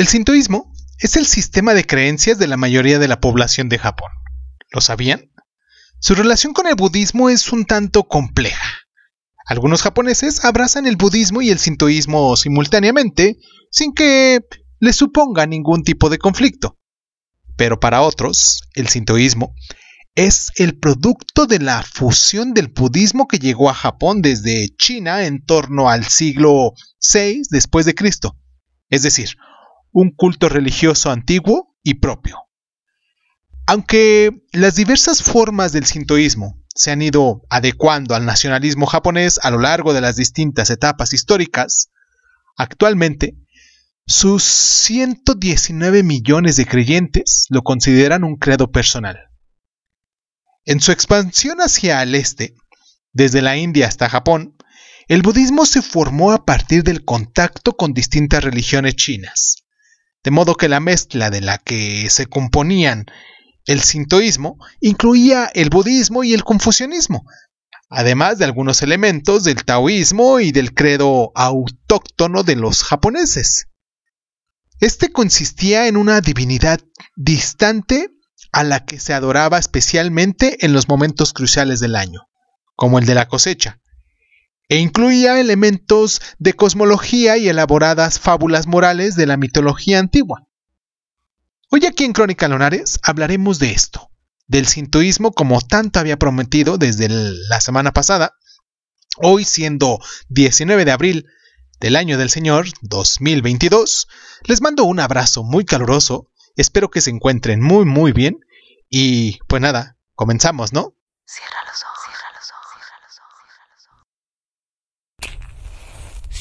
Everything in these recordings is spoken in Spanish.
El sintoísmo es el sistema de creencias de la mayoría de la población de Japón. ¿Lo sabían? Su relación con el budismo es un tanto compleja. Algunos japoneses abrazan el budismo y el sintoísmo simultáneamente, sin que les suponga ningún tipo de conflicto. Pero para otros, el sintoísmo es el producto de la fusión del budismo que llegó a Japón desde China en torno al siglo VI después de Cristo. Es decir, un culto religioso antiguo y propio. Aunque las diversas formas del sintoísmo se han ido adecuando al nacionalismo japonés a lo largo de las distintas etapas históricas, actualmente sus 119 millones de creyentes lo consideran un credo personal. En su expansión hacia el este, desde la India hasta Japón, el budismo se formó a partir del contacto con distintas religiones chinas, de modo que la mezcla de la que se componían el sintoísmo incluía el budismo y el confucianismo, además de algunos elementos del taoísmo y del credo autóctono de los japoneses. Este consistía en una divinidad distante a la que se adoraba especialmente en los momentos cruciales del año, como el de la cosecha, e incluía elementos de cosmología y elaboradas fábulas morales de la mitología antigua. Hoy aquí en Crónica Lonares hablaremos de esto, del sintoísmo como tanto había prometido desde la semana pasada, hoy siendo 19 de abril del año del Señor 2022. Les mando un abrazo muy caluroso, espero que se encuentren muy muy bien y pues nada, comenzamos, ¿no? Cierra los ojos, cierra los ojos, cierra los ojos, cierra los ojos.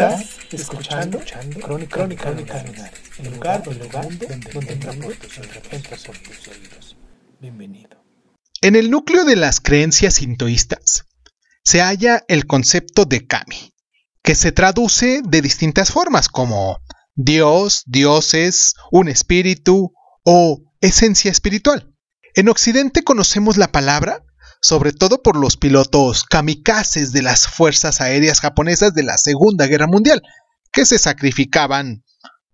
Estás escuchando, escuchando Crónica, Crónica, Crónica el lugar, el lugar donde, donde, donde tus tus oídos. Bienvenido. En el núcleo de las creencias sintoístas se halla el concepto de kami, que se traduce de distintas formas como Dios, dioses, un espíritu o esencia espiritual. En Occidente conocemos la palabra sobre todo por los pilotos kamikazes de las fuerzas aéreas japonesas de la Segunda Guerra Mundial, que se sacrificaban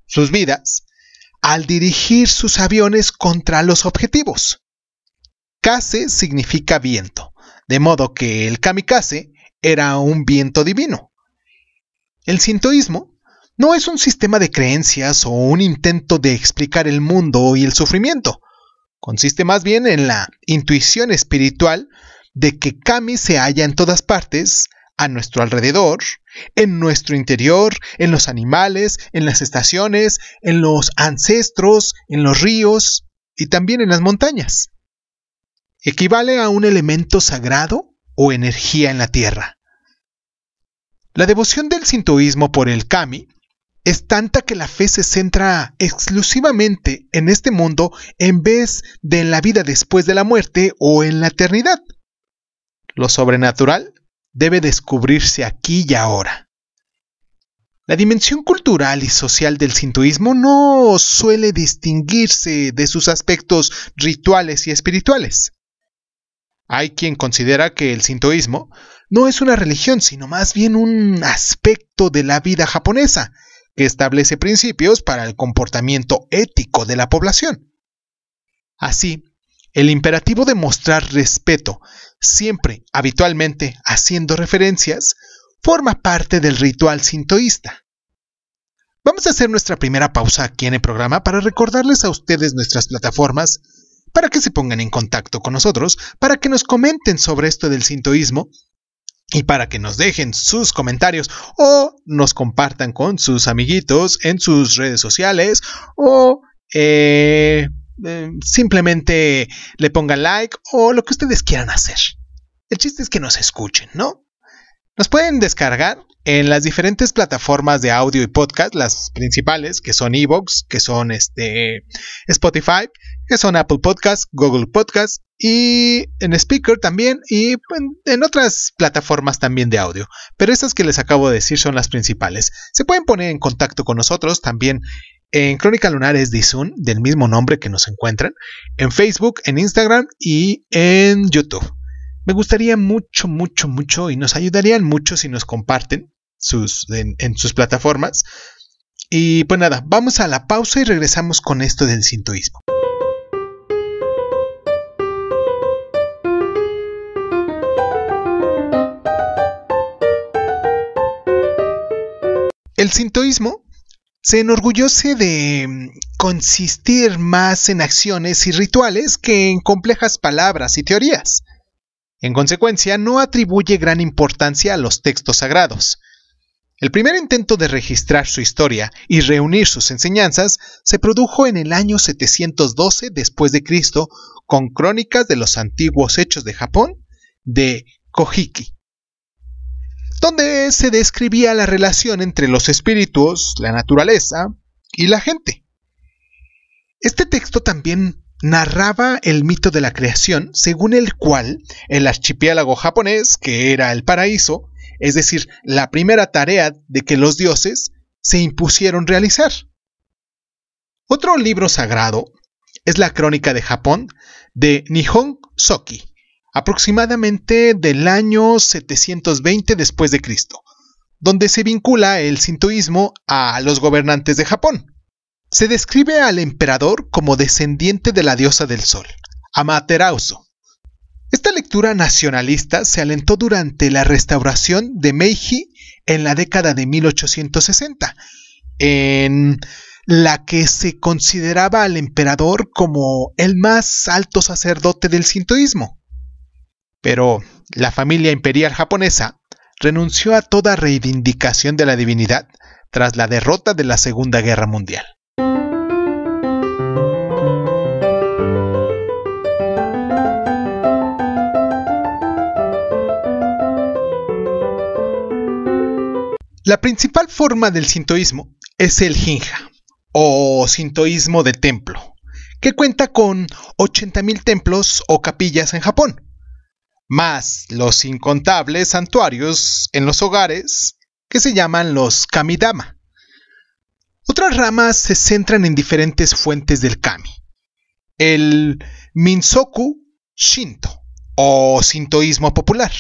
sus vidas al dirigir sus aviones contra los objetivos. Kase significa viento, de modo que el kamikaze era un viento divino. El sintoísmo no es un sistema de creencias o un intento de explicar el mundo y el sufrimiento. Consiste más bien en la intuición espiritual de que Kami se halla en todas partes, a nuestro alrededor, en nuestro interior, en los animales, en las estaciones, en los ancestros, en los ríos y también en las montañas equivale a un elemento sagrado o energía en la tierra. La devoción del sintoísmo por el kami es tanta que la fe se centra exclusivamente en este mundo en vez de en la vida después de la muerte o en la eternidad. Lo sobrenatural debe descubrirse aquí y ahora. La dimensión cultural y social del sintoísmo no suele distinguirse de sus aspectos rituales y espirituales. Hay quien considera que el sintoísmo no es una religión, sino más bien un aspecto de la vida japonesa, que establece principios para el comportamiento ético de la población. Así, el imperativo de mostrar respeto, siempre habitualmente haciendo referencias, forma parte del ritual sintoísta. Vamos a hacer nuestra primera pausa aquí en el programa para recordarles a ustedes nuestras plataformas para que se pongan en contacto con nosotros, para que nos comenten sobre esto del sintoísmo y para que nos dejen sus comentarios o nos compartan con sus amiguitos en sus redes sociales o eh, eh, simplemente le pongan like o lo que ustedes quieran hacer. El chiste es que nos escuchen, ¿no? Nos pueden descargar en las diferentes plataformas de audio y podcast, las principales, que son Evox, que son este, Spotify, que son Apple Podcast, Google Podcast y en Speaker también y en otras plataformas también de audio. Pero estas que les acabo de decir son las principales. Se pueden poner en contacto con nosotros también en Crónica Lunares de Zoom, del mismo nombre que nos encuentran, en Facebook, en Instagram y en YouTube. Me gustaría mucho, mucho, mucho y nos ayudarían mucho si nos comparten sus, en, sus plataformas. Y pues nada, vamos a la pausa y regresamos con esto del sintoísmo. El sintoísmo se enorgullece de mm, consistir más en acciones y rituales que en complejas palabras y teorías. En consecuencia, no atribuye gran importancia a los textos sagrados. El primer intento de registrar su historia y reunir sus enseñanzas se produjo en el año 712 después de Cristo con crónicas de los antiguos hechos de Japón de Kojiki, donde se describía la relación entre los espíritus, la naturaleza y la gente. Este texto también narraba el mito de la creación, según el cual el archipiélago japonés, que era el paraíso, es decir, la primera tarea de que los dioses se impusieron realizar. Otro libro sagrado es la Crónica de Japón de Nihon Soki, aproximadamente del año 720 después de Cristo, donde se vincula el sintoísmo a los gobernantes de Japón. Se describe al emperador como descendiente de la diosa del sol, Amaterasu. Esta lectura nacionalista se alentó durante la restauración de Meiji en la década de 1860, en la que se consideraba al emperador como el más alto sacerdote del sintoísmo. Pero la familia imperial japonesa renunció a toda reivindicación de la divinidad tras la derrota de la Segunda Guerra Mundial. La principal forma del sintoísmo es el jinja, o sintoísmo de templo, que cuenta con 80.000 templos o capillas en Japón, más los incontables santuarios en los hogares que se llaman los kamidama. Otras ramas se centran en diferentes fuentes del kami. El Minsoku Shinto, o sintoísmo popular.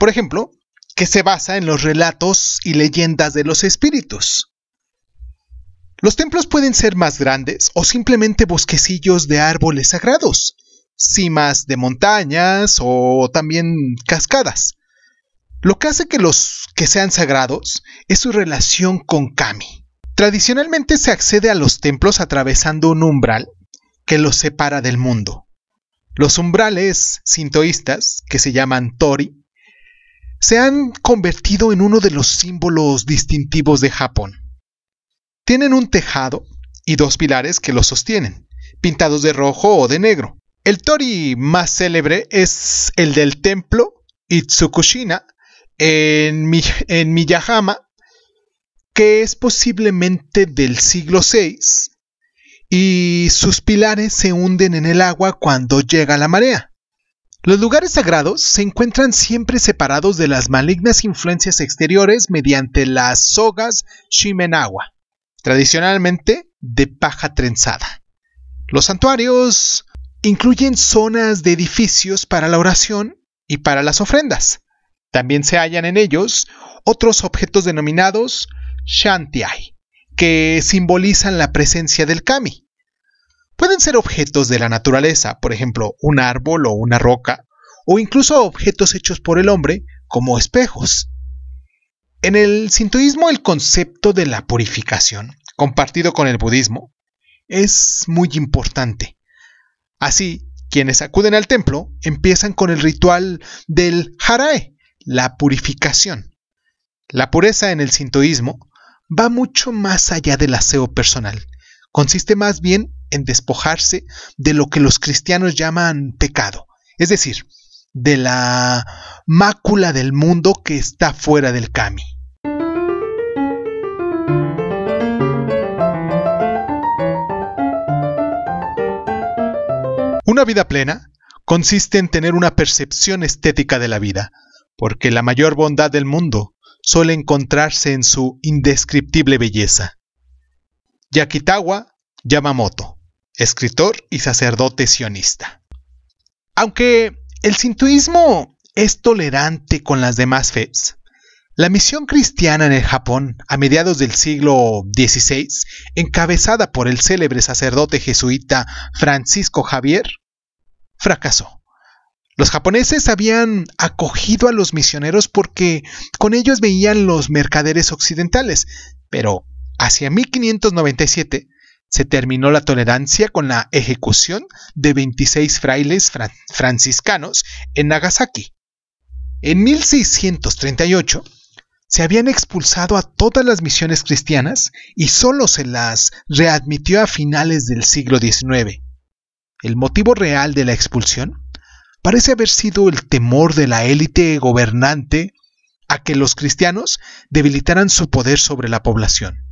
Por ejemplo, que se basa en los relatos y leyendas de los espíritus. Los templos pueden ser más grandes o simplemente bosquecillos de árboles sagrados, cimas de montañas o también cascadas. Lo que hace que los que sean sagrados es su relación con Kami. Tradicionalmente se accede a los templos atravesando un umbral que los separa del mundo. Los umbrales sintoístas, que se llaman Tori, se han convertido en uno de los símbolos distintivos de Japón. Tienen un tejado y dos pilares que los sostienen, pintados de rojo o de negro. El tori más célebre es el del templo Itsukushina en, en Miyahama, que es posiblemente del siglo VI, y sus pilares se hunden en el agua cuando llega la marea. Los lugares sagrados se encuentran siempre separados de las malignas influencias exteriores mediante las sogas Shimenawa, tradicionalmente de paja trenzada. Los santuarios incluyen zonas de edificios para la oración y para las ofrendas. También se hallan en ellos otros objetos denominados Shantiai, que simbolizan la presencia del kami. Pueden ser objetos de la naturaleza, por ejemplo, un árbol o una roca, o incluso objetos hechos por el hombre, como espejos. En el sintoísmo el concepto de la purificación, compartido con el budismo, es muy importante. Así, quienes acuden al templo empiezan con el ritual del harae, la purificación. La pureza en el sintoísmo va mucho más allá del aseo personal. Consiste más bien en despojarse de lo que los cristianos llaman pecado, es decir, de la mácula del mundo que está fuera del kami. Una vida plena consiste en tener una percepción estética de la vida, porque la mayor bondad del mundo suele encontrarse en su indescriptible belleza. Yakitawa Yamamoto, escritor y sacerdote sionista. Aunque el sintoísmo es tolerante con las demás fes, la misión cristiana en el Japón a mediados del siglo XVI, encabezada por el célebre sacerdote jesuita Francisco Javier, fracasó. Los japoneses habían acogido a los misioneros porque con ellos veían los mercaderes occidentales, pero hacia 1597 se terminó la tolerancia con la ejecución de 26 frailes franciscanos en Nagasaki. En 1638 se habían expulsado a todas las misiones cristianas y solo se las readmitió a finales del siglo XIX. El motivo real de la expulsión parece haber sido el temor de la élite gobernante a que los cristianos debilitaran su poder sobre la población.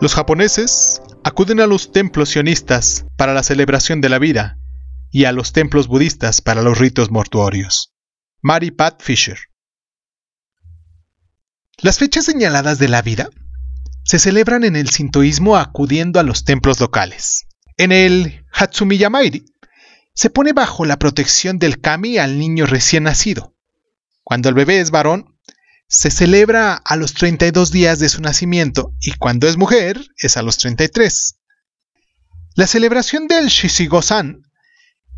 Los japoneses acuden a los templos sionistas para la celebración de la vida y a los templos budistas para los ritos mortuorios. Mary Pat Fisher. Las fechas señaladas de la vida se celebran en el sintoísmo acudiendo a los templos locales. En el Hatsumiyamairi se pone bajo la protección del kami al niño recién nacido. Cuando el bebé es varón, se celebra a los 32 días de su nacimiento y cuando es mujer es a los 33. La celebración del Shishigo-san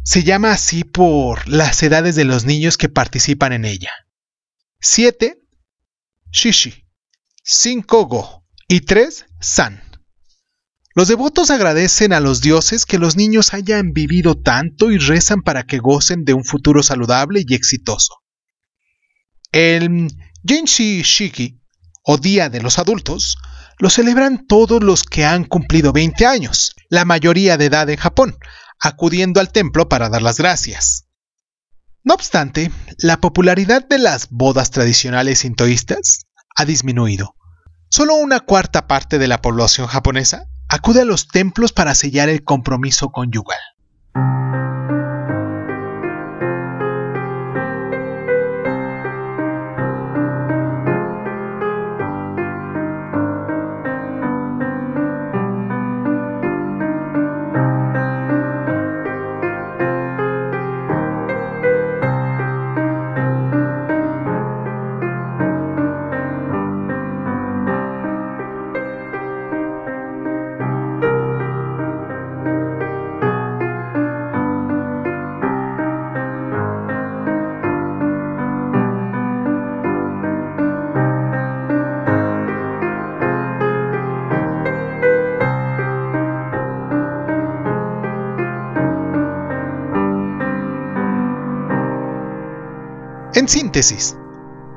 se llama así por las edades de los niños que participan en ella. 7. Shishi. 5. Go. Y 3. San. Los devotos agradecen a los dioses que los niños hayan vivido tanto y rezan para que gocen de un futuro saludable y exitoso. El Jinshi Shiki, o Día de los Adultos, lo celebran todos los que han cumplido 20 años, la mayoría de edad en Japón, acudiendo al templo para dar las gracias. No obstante, la popularidad de las bodas tradicionales sintoístas ha disminuido. Solo una cuarta parte de la población japonesa acude a los templos para sellar el compromiso conyugal.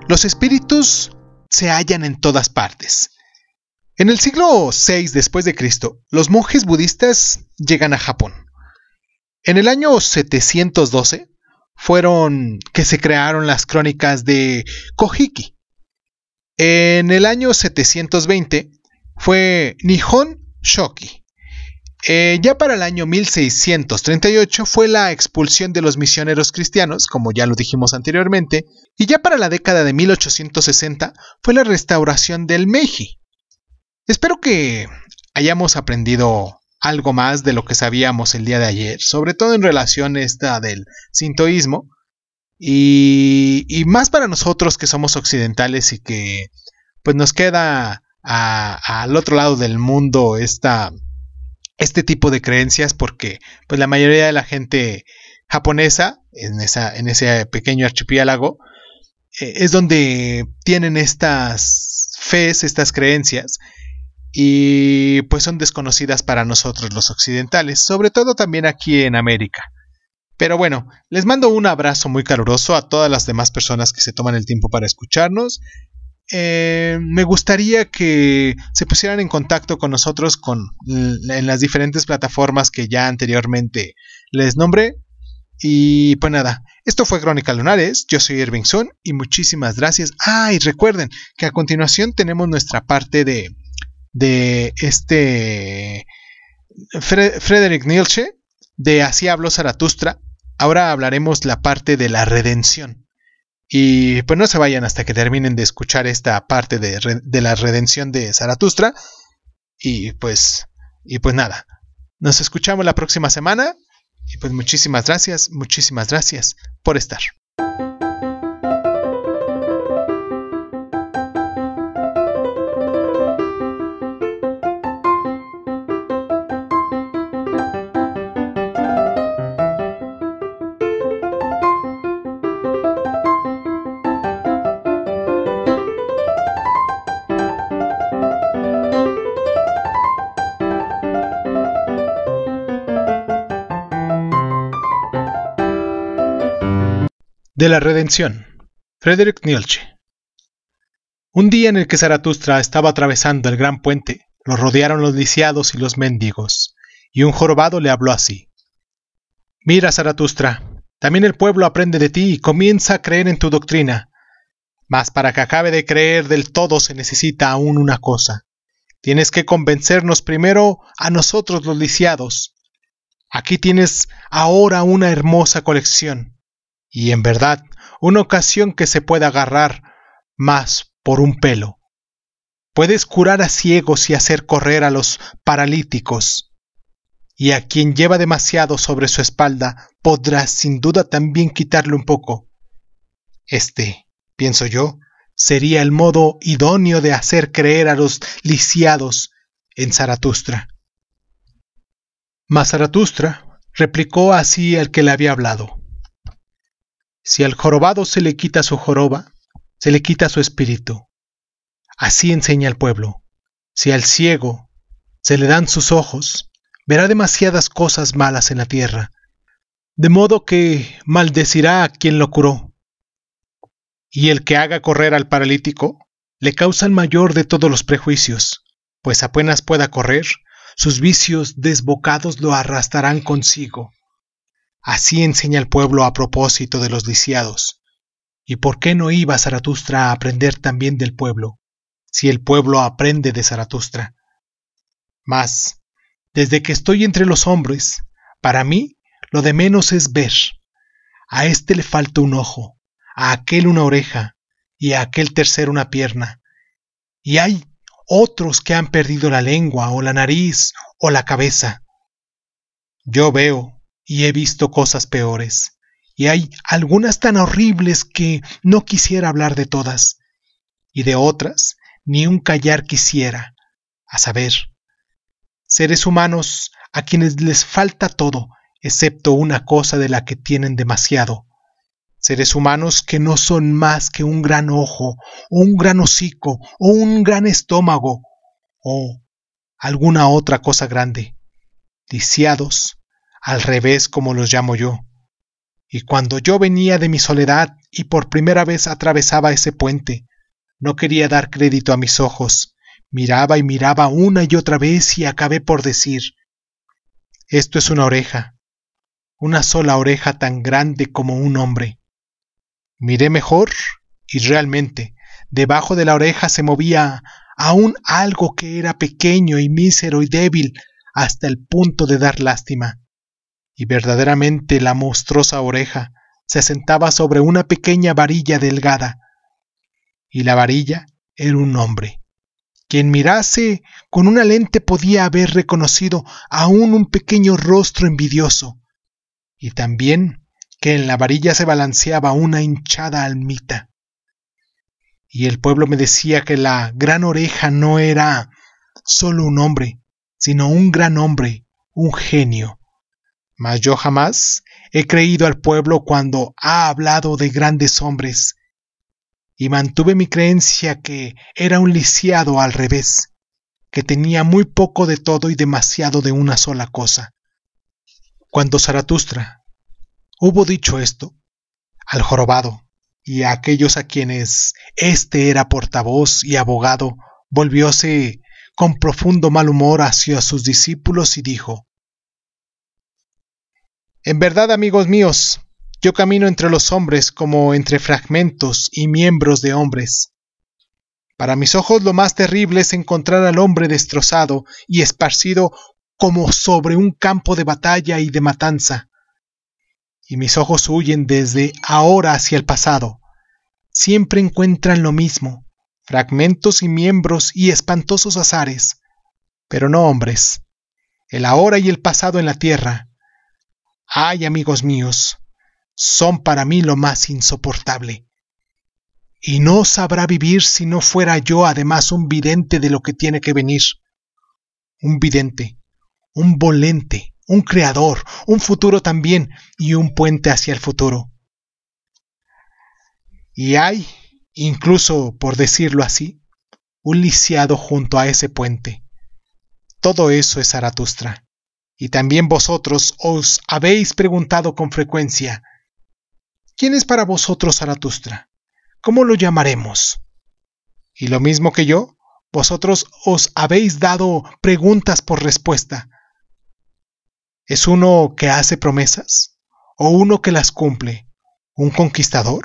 Los espíritus se hallan en todas partes. En el siglo VI después de Cristo, los monjes budistas llegan a Japón. En el año 712 fueron que se crearon las crónicas de Kojiki. En el año 720 fue Nihon Shoki. Eh, ya para el año 1638 fue la expulsión de los misioneros cristianos, como ya lo dijimos anteriormente, y ya para la década de 1860 fue la restauración del Meiji. Espero que hayamos aprendido algo más de lo que sabíamos el día de ayer, sobre todo en relación esta del sintoísmo, y, más para nosotros que somos occidentales y que pues nos queda al otro lado del mundo esta este tipo de creencias porque pues la mayoría de la gente japonesa en, esa, en ese pequeño archipiélago eh, es donde tienen estas fes, estas creencias y pues son desconocidas para nosotros los occidentales, sobre todo también aquí en América. Pero bueno, les mando un abrazo muy caluroso a todas las demás personas que se toman el tiempo para escucharnos. Eh, me gustaría que se pusieran en contacto con nosotros con, en las diferentes plataformas que ya anteriormente les nombré. Y pues nada, esto fue Crónica Lunares, yo soy Irving Sun y muchísimas gracias. Ah, y recuerden que a continuación tenemos nuestra parte de, de este Frederick Nietzsche, de Así habló Zaratustra. Ahora hablaremos la parte de la redención. Y pues no se vayan hasta que terminen de escuchar esta parte de, de la redención de Zaratustra. Y pues, y pues nada, nos escuchamos la próxima semana. Y pues muchísimas gracias, muchísimas gracias por estar. De la redención. Frederick Nietzsche. Un día en el que Zaratustra estaba atravesando el gran puente, lo rodearon los lisiados y los mendigos, y un jorobado le habló así. Mira, Zaratustra, también el pueblo aprende de ti y comienza a creer en tu doctrina. Mas para que acabe de creer del todo se necesita aún una cosa. Tienes que convencernos primero a nosotros los lisiados. Aquí tienes ahora una hermosa colección y en verdad una ocasión que se puede agarrar más por un pelo. Puedes curar a ciegos y hacer correr a los paralíticos. Y a quien lleva demasiado sobre su espalda podrás sin duda también quitarle un poco. Este, pienso yo, sería el modo idóneo de hacer creer a los lisiados en Zaratustra. Mas Zaratustra replicó así al que le había hablado. Si al jorobado se le quita su joroba, se le quita su espíritu. Así enseña el pueblo. Si al ciego se le dan sus ojos, verá demasiadas cosas malas en la tierra, de modo que maldecirá a quien lo curó. Y el que haga correr al paralítico, le causa el mayor de todos los prejuicios, pues apenas pueda correr, sus vicios desbocados lo arrastrarán consigo. Así enseña el pueblo a propósito de los lisiados. ¿Y por qué no iba Zaratustra a aprender también del pueblo, si el pueblo aprende de Zaratustra? Mas, desde que estoy entre los hombres, para mí lo de menos es ver. A este le falta un ojo, a aquel una oreja, y a aquel tercero una pierna. Y hay otros que han perdido la lengua, o la nariz, o la cabeza. Yo veo, y he visto cosas peores, y hay algunas tan horribles que no quisiera hablar de todas, y de otras ni un callar quisiera, a saber, seres humanos a quienes les falta todo, excepto una cosa de la que tienen demasiado, seres humanos que no son más que un gran ojo, o un gran hocico, o un gran estómago, o alguna otra cosa grande, lisiados, al revés como los llamo yo. Y cuando yo venía de mi soledad y por primera vez atravesaba ese puente, no quería dar crédito a mis ojos, miraba y miraba una y otra vez y acabé por decir, esto es una oreja, una sola oreja tan grande como un hombre. Miré mejor y realmente debajo de la oreja se movía aún algo que era pequeño y mísero y débil hasta el punto de dar lástima y verdaderamente la monstruosa oreja se sentaba sobre una pequeña varilla delgada, y la varilla era un hombre. Quien mirase con una lente podía haber reconocido aún un pequeño rostro envidioso, y también que en la varilla se balanceaba una hinchada almita. Y el pueblo me decía que la gran oreja no era solo un hombre, sino un gran hombre, un genio, mas yo jamás he creído al pueblo cuando ha hablado de grandes hombres, y mantuve mi creencia que era un lisiado al revés, que tenía muy poco de todo y demasiado de una sola cosa. Cuando Zaratustra hubo dicho esto, al jorobado y a aquellos a quienes éste era portavoz y abogado, volvióse con profundo mal humor hacia sus discípulos y dijo, En verdad, amigos míos, yo camino entre los hombres como entre fragmentos y miembros de hombres. Para mis ojos lo más terrible es encontrar al hombre destrozado y esparcido como sobre un campo de batalla y de matanza. Y mis ojos huyen desde ahora hacia el pasado. Siempre encuentran lo mismo, fragmentos y miembros y espantosos azares, pero no hombres. El ahora y el pasado en la tierra. Ay, amigos míos, son para mí lo más insoportable. Y no sabrá vivir si no fuera yo además un vidente de lo que tiene que venir. Un vidente, un volente, un creador, un futuro también y un puente hacia el futuro. Y hay, incluso por decirlo así, un lisiado junto a ese puente. Todo eso es Zaratustra. Y también vosotros os habéis preguntado con frecuencia, ¿quién es para vosotros Zaratustra? ¿Cómo lo llamaremos? Y lo mismo que yo, vosotros os habéis dado preguntas por respuesta. ¿Es uno que hace promesas? ¿O uno que las cumple? ¿Un conquistador?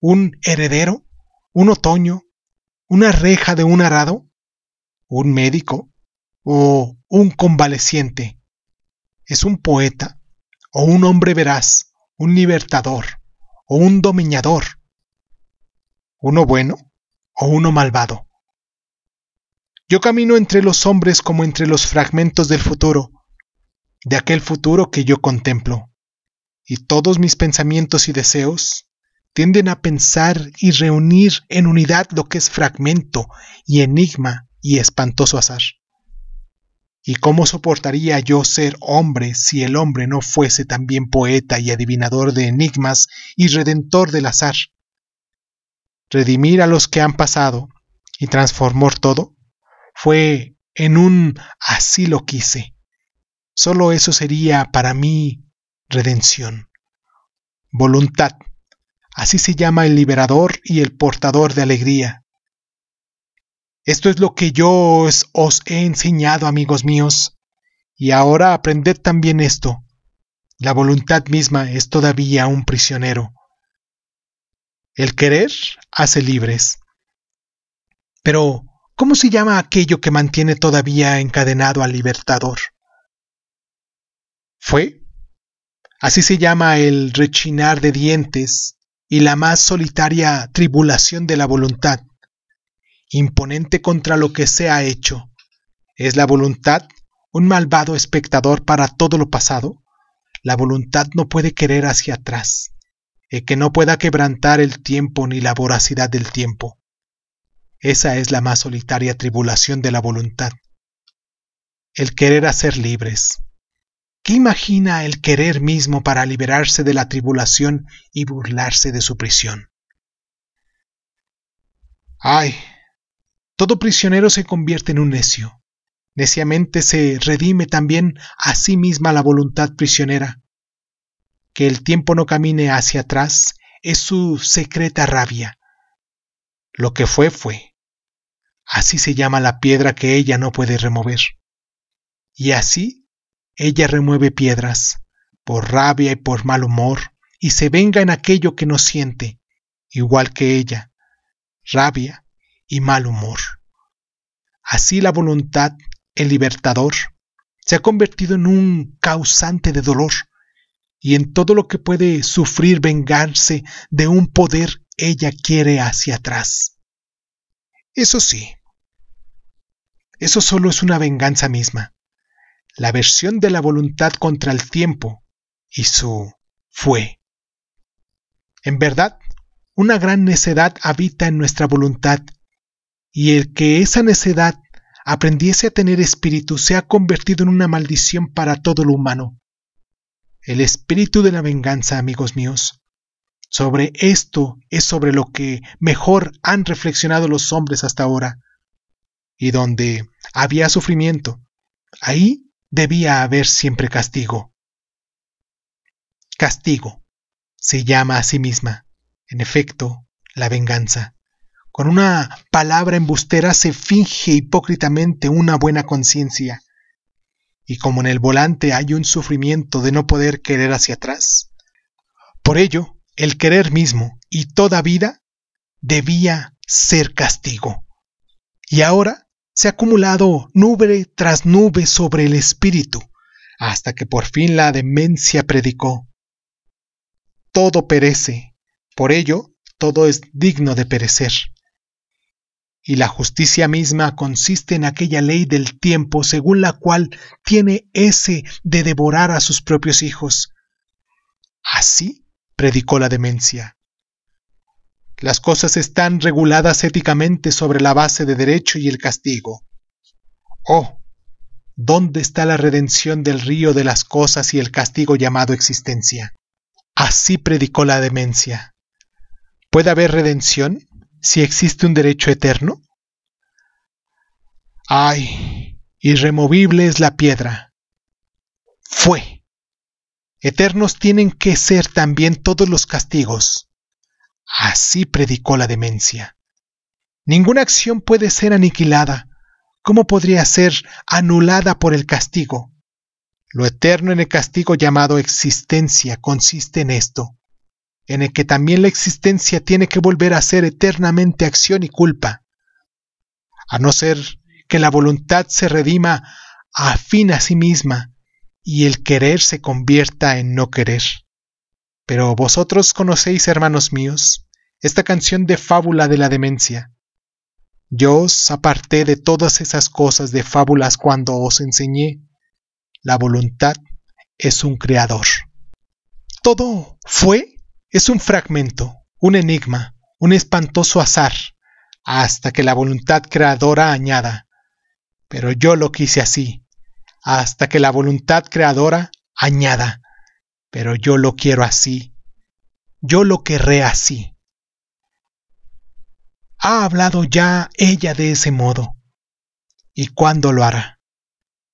¿Un heredero? ¿Un otoño? ¿Una reja de un arado? ¿Un médico? ¿O un convaleciente? ¿Es un poeta? ¿O un hombre veraz? ¿Un libertador? ¿O un dominador? ¿Uno bueno? ¿O uno malvado? Yo camino entre los hombres como entre los fragmentos del futuro, de aquel futuro que yo contemplo, y todos mis pensamientos y deseos tienden a pensar y reunir en unidad lo que es fragmento y enigma y espantoso azar. ¿Y cómo soportaría yo ser hombre si el hombre no fuese también poeta y adivinador de enigmas y redentor del azar? Redimir a los que han pasado y transformar todo fue en un así lo quise. Solo eso sería para mí redención. Voluntad Así se llama el liberador y el portador de alegría. Esto es lo que yo os, os, he enseñado, amigos míos, y ahora aprended también esto. La voluntad misma es todavía un prisionero. El querer hace libres. Pero, ¿cómo se llama aquello que mantiene todavía encadenado al libertador? Fue. Así se llama el rechinar de dientes y la más solitaria tribulación de la voluntad, imponente contra lo que se ha hecho. ¿Es la voluntad un malvado espectador para todo lo pasado? La voluntad no puede querer hacia atrás, y que no pueda quebrantar el tiempo ni la voracidad del tiempo. Esa es la más solitaria tribulación de la voluntad. El querer hacer libres, ¿Qué imagina el querer mismo para liberarse de la tribulación y burlarse de su prisión? Ay, todo prisionero se convierte en un necio. Neciamente se redime también a sí misma la voluntad prisionera. Que el tiempo no camine hacia atrás es su secreta rabia. Lo que fue fue. Así se llama la piedra que ella no puede remover. Y así ella remueve piedras, por rabia y por mal humor, y se venga en aquello que no siente, igual que ella, rabia y mal humor. Así la voluntad, el libertador, se ha convertido en un causante de dolor, y en todo lo que puede sufrir vengarse de un poder ella quiere hacia atrás. Eso sí, eso solo es una venganza misma la versión de la voluntad contra el tiempo y su fue. En verdad, una gran necedad habita en nuestra voluntad, y el que esa necedad aprendiese a tener espíritu se ha convertido en una maldición para todo lo humano. El espíritu de la venganza, amigos míos. Sobre esto es sobre lo que mejor han reflexionado los hombres hasta ahora. y donde había sufrimiento, ahí debía haber siempre castigo. Castigo se llama a sí misma, en efecto, la venganza. Con una palabra embustera se finge hipócritamente una buena conciencia. Y como en el volante hay un sufrimiento de no poder querer hacia atrás, por ello, el querer mismo y toda vida debía ser castigo. Y ahora se ha acumulado nube tras nube sobre el espíritu, hasta que por fin la demencia predicó. Todo perece, por ello todo es digno de perecer. Y la justicia misma consiste en aquella ley del tiempo según la cual tiene ese de devorar a sus propios hijos. Así predicó la demencia. Las cosas están reguladas éticamente sobre la base de derecho y el castigo. Oh, ¿dónde está la redención del río de las cosas y el castigo llamado existencia? Así predicó la demencia. ¿Puede haber redención si existe un derecho eterno? Ay, irremovible es la piedra. Fue. Eternos tienen que ser también todos los castigos. Así predicó la demencia. Ninguna acción puede ser aniquilada. ¿Cómo podría ser anulada por el castigo? Lo eterno en el castigo llamado existencia consiste en esto, en el que también la existencia tiene que volver a ser eternamente acción y culpa, a no ser que la voluntad se redima a fin a sí misma y el querer se convierta en no querer. Pero vosotros conocéis, hermanos míos, esta canción de fábula de la demencia. Yo os aparté de todas esas cosas de fábulas cuando os enseñé. La voluntad es un creador. Todo fue es un fragmento, un enigma, un espantoso azar, hasta que la voluntad creadora añada. Pero yo lo quise así, hasta que la voluntad creadora añada, pero yo lo quiero así, yo lo querré así. Ha hablado ya ella de ese modo. ¿Y cuándo lo hará?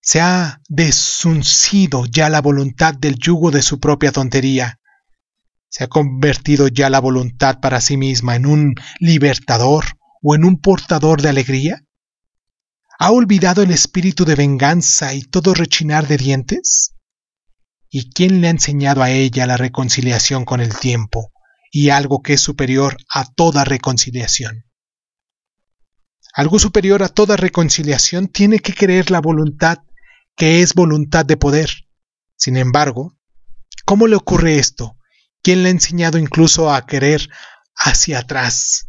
Se ha desuncido ya la voluntad del yugo de su propia tontería. Se ha convertido ya la voluntad para sí misma en un libertador o en un portador de alegría. ¿Ha olvidado el espíritu de venganza y todo rechinar de dientes? ¿Y quién le ha enseñado a ella la reconciliación con el tiempo y algo que es superior a toda reconciliación? Algo superior a toda reconciliación tiene que creer la voluntad que es voluntad de poder. Sin embargo, ¿cómo le ocurre esto? ¿Quién le ha enseñado incluso a querer hacia atrás?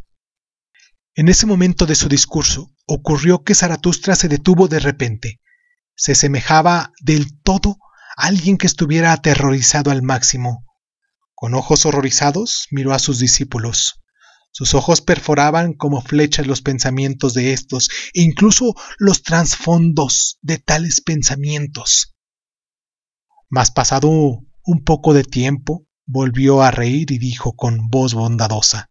En ese momento de su discurso, ocurrió que Zaratustra se detuvo de repente. Se semejaba del todo a alguien que estuviera aterrorizado al máximo. Con ojos horrorizados miró a sus discípulos. Sus ojos perforaban como flechas los pensamientos de estos e incluso los trasfondos de tales pensamientos. Mas pasado un poco de tiempo, volvió a reír y dijo con voz bondadosa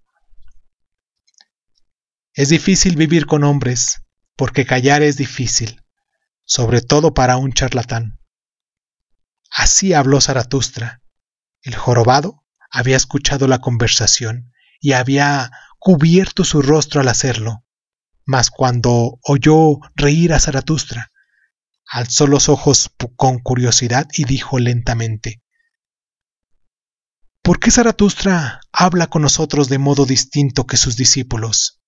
es difícil vivir con hombres, porque callar es difícil, sobre todo para un charlatán. Así habló Zaratustra. El jorobado había escuchado la conversación y había cubierto su rostro al hacerlo, mas cuando oyó reír a Zaratustra, alzó los ojos con curiosidad y dijo lentamente, ¿Por qué Zaratustra habla con nosotros de modo distinto que sus discípulos?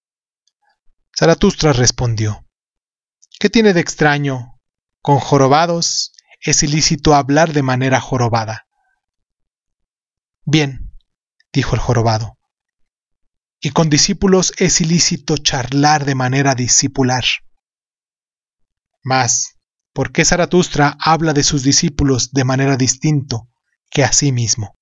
Zaratustra respondió, ¿Qué tiene de extraño? Con jorobados es ilícito hablar de manera jorobada. Bien, dijo el jorobado, y con discípulos es ilícito charlar de manera discipular. Mas, ¿por qué Zaratustra habla de sus discípulos de manera distinto que a sí mismo?